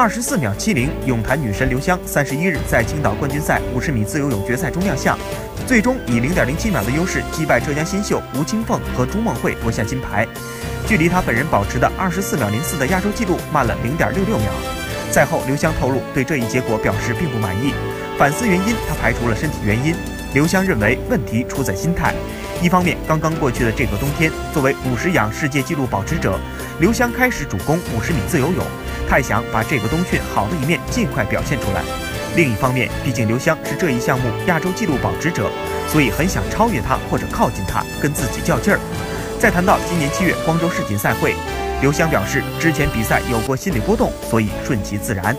二十四秒七零，泳坛女神刘湘三十一日在青岛冠军赛五十米自由泳决赛中亮相，最终以零点零七秒的优势击败浙江新秀吴青凤和朱梦慧夺下金牌，距离她本人保持的二十四秒零四的亚洲纪录慢了零点六六秒。赛后，刘湘透露对这一结果表示并不满意，反思原因，她排除了身体原因。刘湘认为问题出在心态。一方面，刚刚过去的这个冬天，作为五十氧世界纪录保持者，刘湘开始主攻五十米自由泳，太想把这个冬训好的一面尽快表现出来。另一方面，毕竟刘湘是这一项目亚洲纪录保持者，所以很想超越他或者靠近他，跟自己较劲儿。再谈到今年七月光州世锦赛会，刘湘表示之前比赛有过心理波动，所以顺其自然。